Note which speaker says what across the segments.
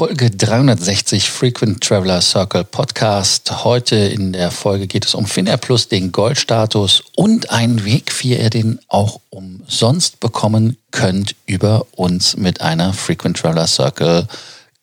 Speaker 1: Folge 360 Frequent Traveler Circle Podcast. Heute in der Folge geht es um Finnair Plus, den Goldstatus und einen Weg, wie ihr den auch umsonst bekommen könnt über uns mit einer Frequent Traveler Circle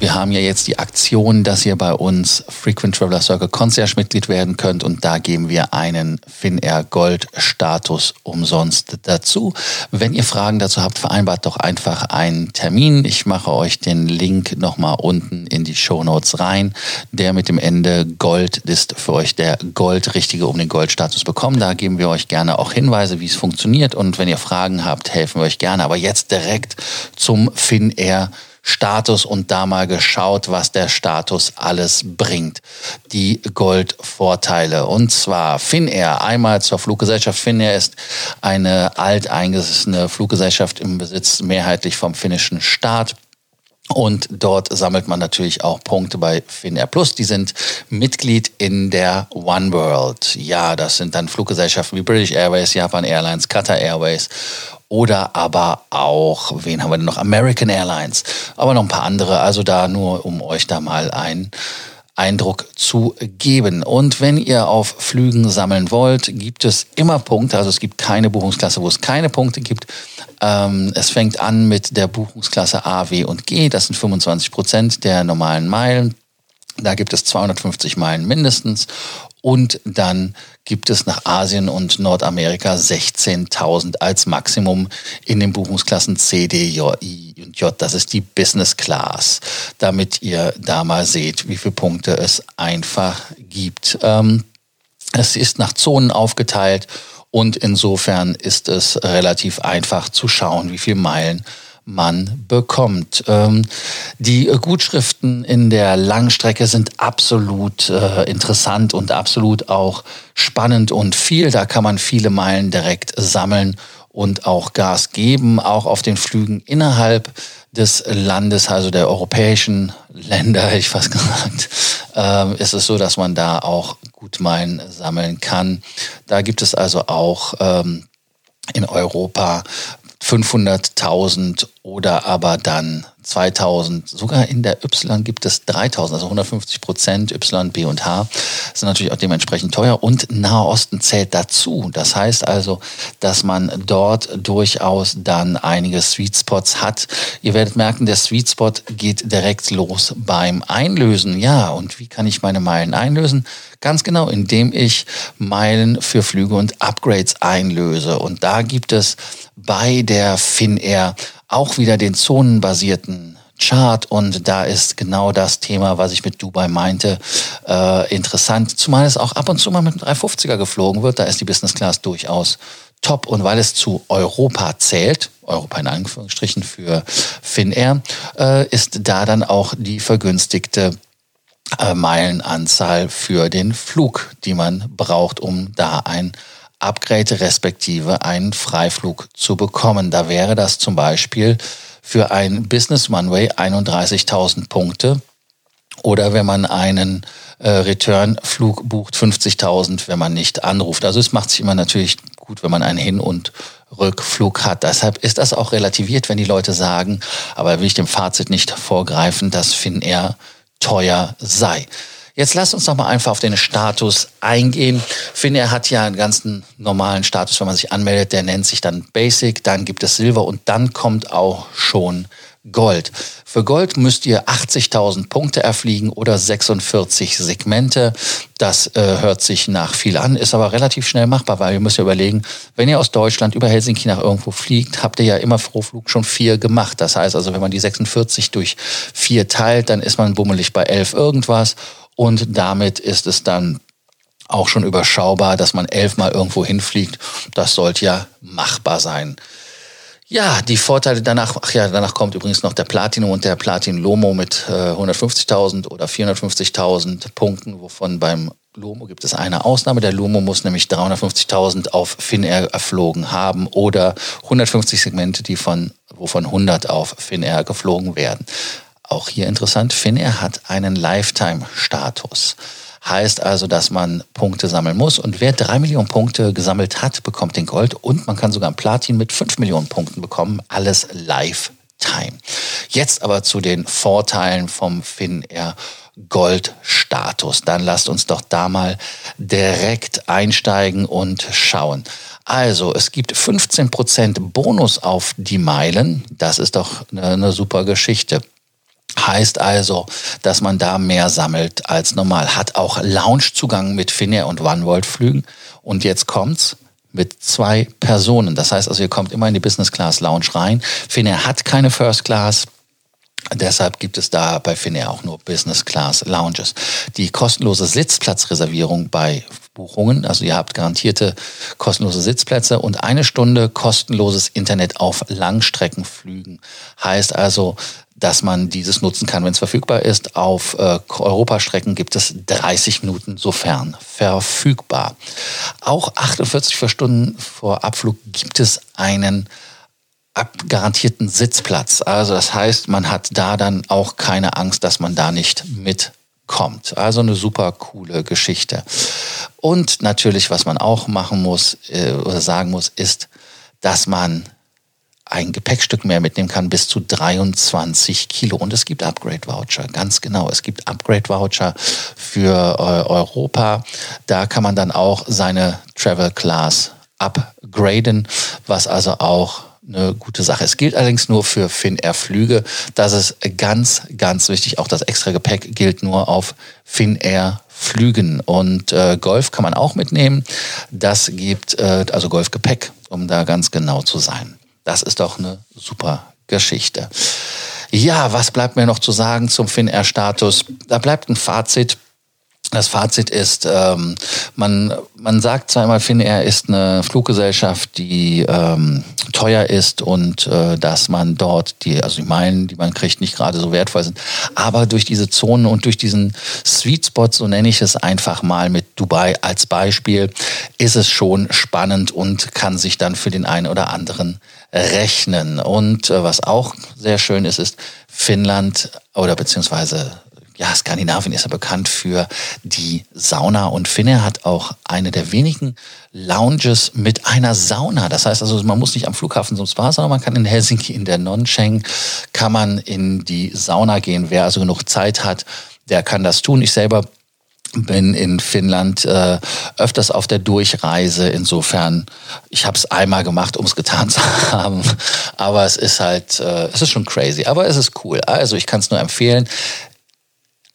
Speaker 1: Wir haben ja jetzt die Aktion, dass ihr bei uns Frequent Traveler Circle Concierge Mitglied werden könnt und da geben wir einen Finnair Gold Status umsonst dazu. Wenn ihr Fragen dazu habt, vereinbart doch einfach einen Termin. Ich mache euch den Link nochmal unten in die Show Notes rein. Der mit dem Ende Gold ist für euch der Goldrichtige, um den Goldstatus bekommen. Da geben wir euch gerne auch Hinweise, wie es funktioniert und wenn ihr Fragen habt, helfen wir euch gerne. Aber jetzt direkt zum Finnair Status und da mal geschaut, was der Status alles bringt. Die Goldvorteile. Und zwar Finnair. Einmal zur Fluggesellschaft. Finnair ist eine alteingesessene Fluggesellschaft im Besitz mehrheitlich vom finnischen Staat. Und dort sammelt man natürlich auch Punkte bei Finnair Plus. Die sind Mitglied in der One World. Ja, das sind dann Fluggesellschaften wie British Airways, Japan Airlines, Qatar Airways oder aber auch, wen haben wir denn noch? American Airlines, aber noch ein paar andere. Also da nur, um euch da mal einen Eindruck zu geben. Und wenn ihr auf Flügen sammeln wollt, gibt es immer Punkte. Also es gibt keine Buchungsklasse, wo es keine Punkte gibt. Ähm, es fängt an mit der Buchungsklasse A, W und G. Das sind 25 Prozent der normalen Meilen. Da gibt es 250 Meilen mindestens. Und dann gibt es nach Asien und Nordamerika 16.000 als Maximum in den Buchungsklassen C, D, J, I und J. Das ist die Business Class, damit ihr da mal seht, wie viele Punkte es einfach gibt. Ähm, es ist nach Zonen aufgeteilt und insofern ist es relativ einfach zu schauen, wie viele Meilen man bekommt. Ähm, die Gutschriften in der Langstrecke sind absolut äh, interessant und absolut auch spannend und viel. Da kann man viele Meilen direkt sammeln und auch Gas geben, auch auf den Flügen innerhalb des Landes, also der europäischen Länder, ich fast gesagt, äh, ist es so, dass man da auch gut Meilen sammeln kann. Da gibt es also auch ähm, in Europa 500.000 oder aber dann 2000, sogar in der Y gibt es 3000, also 150 Prozent Y, B und H sind natürlich auch dementsprechend teuer und Nahe Osten zählt dazu. Das heißt also, dass man dort durchaus dann einige Sweet Spots hat. Ihr werdet merken, der Sweet Spot geht direkt los beim Einlösen. Ja, und wie kann ich meine Meilen einlösen? Ganz genau, indem ich Meilen für Flüge und Upgrades einlöse. Und da gibt es bei der Finnair auch wieder den zonenbasierten Chart. Und da ist genau das Thema, was ich mit Dubai meinte, äh, interessant. Zumal es auch ab und zu mal mit einem 350er geflogen wird, da ist die Business Class durchaus top. Und weil es zu Europa zählt, Europa in Anführungsstrichen für Finnair, äh, ist da dann auch die vergünstigte äh, Meilenanzahl für den Flug, die man braucht, um da ein Upgrade respektive einen Freiflug zu bekommen. Da wäre das zum Beispiel für ein Business One-Way 31.000 Punkte oder wenn man einen äh, Return-Flug bucht 50.000, wenn man nicht anruft. Also es macht sich immer natürlich gut, wenn man einen Hin- und Rückflug hat. Deshalb ist das auch relativiert, wenn die Leute sagen, aber will ich dem Fazit nicht vorgreifen, dass Finnair teuer sei. Jetzt lasst uns doch mal einfach auf den Status eingehen. Finnair hat ja einen ganzen normalen Status, wenn man sich anmeldet, der nennt sich dann Basic, dann gibt es Silber und dann kommt auch schon Gold. Für Gold müsst ihr 80.000 Punkte erfliegen oder 46 Segmente. Das äh, hört sich nach viel an, ist aber relativ schnell machbar, weil ihr müsst ja überlegen, wenn ihr aus Deutschland über Helsinki nach irgendwo fliegt, habt ihr ja immer pro Flug schon vier gemacht. Das heißt also, wenn man die 46 durch vier teilt, dann ist man bummelig bei 11 irgendwas und damit ist es dann auch schon überschaubar, dass man elfmal irgendwo hinfliegt. Das sollte ja machbar sein. Ja, die Vorteile danach, ach ja, danach kommt übrigens noch der Platinum und der Platin Lomo mit äh, 150.000 oder 450.000 Punkten, wovon beim Lomo gibt es eine Ausnahme. Der Lomo muss nämlich 350.000 auf Finnair erflogen haben oder 150 Segmente, die von wovon 100 auf Finnair geflogen werden. Auch hier interessant, Finnair hat einen Lifetime-Status. Heißt also, dass man Punkte sammeln muss. Und wer drei Millionen Punkte gesammelt hat, bekommt den Gold. Und man kann sogar ein Platin mit fünf Millionen Punkten bekommen. Alles Lifetime. Jetzt aber zu den Vorteilen vom Finnair Gold-Status. Dann lasst uns doch da mal direkt einsteigen und schauen. Also, es gibt 15% Bonus auf die Meilen. Das ist doch eine, eine super Geschichte. Heißt also, dass man da mehr sammelt als normal. Hat auch Loungezugang mit Finnair und OneWorld-Flügen. Und jetzt kommt's mit zwei Personen. Das heißt also, ihr kommt immer in die Business Class Lounge rein. Finnair hat keine First Class. Deshalb gibt es da bei Finnair auch nur Business Class Lounges. Die kostenlose Sitzplatzreservierung bei Buchungen, also ihr habt garantierte kostenlose Sitzplätze und eine Stunde kostenloses Internet auf Langstreckenflügen. Heißt also, dass man dieses nutzen kann, wenn es verfügbar ist. Auf äh, Europastrecken gibt es 30 Minuten, sofern verfügbar. Auch 48 Stunden vor Abflug gibt es einen garantierten Sitzplatz. Also das heißt, man hat da dann auch keine Angst, dass man da nicht mitkommt. Also eine super coole Geschichte. Und natürlich, was man auch machen muss äh, oder sagen muss, ist, dass man ein Gepäckstück mehr mitnehmen kann, bis zu 23 Kilo. Und es gibt Upgrade-Voucher, ganz genau. Es gibt Upgrade-Voucher für äh, Europa. Da kann man dann auch seine Travel Class upgraden, was also auch eine gute Sache. Es gilt allerdings nur für Finnair-Flüge. Das ist ganz, ganz wichtig. Auch das extra Gepäck gilt nur auf Finnair-Flügen. Und äh, Golf kann man auch mitnehmen. Das gibt, äh, also Golfgepäck, um da ganz genau zu sein. Das ist doch eine super Geschichte. Ja, was bleibt mir noch zu sagen zum Finnair-Status? Da bleibt ein Fazit. Das Fazit ist, ähm, man, man sagt zwar immer, Finnair ist eine Fluggesellschaft, die ähm, teuer ist und äh, dass man dort die, also die Meilen, die man kriegt, nicht gerade so wertvoll sind. Aber durch diese Zonen und durch diesen Sweet Spot, so nenne ich es einfach mal mit Dubai als Beispiel, ist es schon spannend und kann sich dann für den einen oder anderen rechnen. Und äh, was auch sehr schön ist, ist Finnland oder beziehungsweise ja, Skandinavien ist ja bekannt für die Sauna und Finne hat auch eine der wenigen Lounges mit einer Sauna. Das heißt also, man muss nicht am Flughafen zum Spa, sondern man kann in Helsinki in der Noncheng kann man in die Sauna gehen. Wer also genug Zeit hat, der kann das tun. Ich selber bin in Finnland äh, öfters auf der Durchreise. Insofern, ich habe es einmal gemacht, um es getan zu haben. Aber es ist halt, äh, es ist schon crazy. Aber es ist cool. Also ich kann es nur empfehlen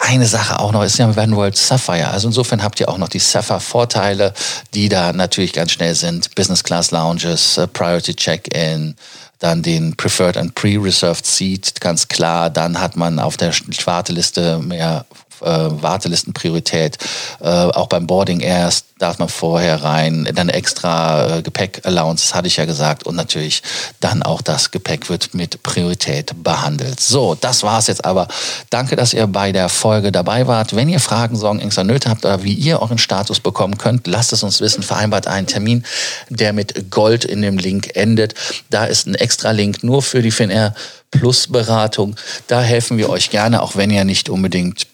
Speaker 1: eine Sache auch noch ist ja Van World Sapphire. Also insofern habt ihr auch noch die Sapphire-Vorteile, die da natürlich ganz schnell sind. Business Class Lounges, uh, Priority Check-in, dann den Preferred and Pre-Reserved Seat, ganz klar. Dann hat man auf der Warteliste mehr äh, Wartelistenpriorität. Äh, auch beim Boarding erst darf man vorher rein. Dann extra äh, Gepäck-Allowance, das hatte ich ja gesagt. Und natürlich dann auch das Gepäck wird mit Priorität behandelt. So, das war's jetzt aber. Danke, dass ihr bei der Folge dabei wart. Wenn ihr Fragen, Sorgen, Ängste, Nöte habt oder wie ihr euren Status bekommen könnt, lasst es uns wissen. Vereinbart einen Termin, der mit Gold in dem Link endet. Da ist ein extra Link nur für die Finnair Plus Beratung. Da helfen wir euch gerne, auch wenn ihr nicht unbedingt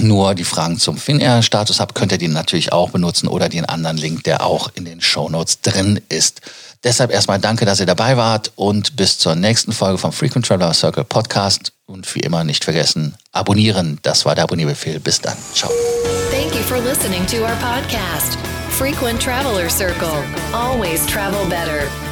Speaker 1: nur die Fragen zum Finnair-Status habt, könnt ihr den natürlich auch benutzen oder den anderen Link, der auch in den Show Notes drin ist. Deshalb erstmal danke, dass ihr dabei wart und bis zur nächsten Folge vom Frequent Traveler Circle Podcast. Und wie immer nicht vergessen, abonnieren. Das war der Abonnierbefehl. Bis dann. Ciao.
Speaker 2: Thank you for listening to our podcast, Frequent Traveler Circle. Always travel better.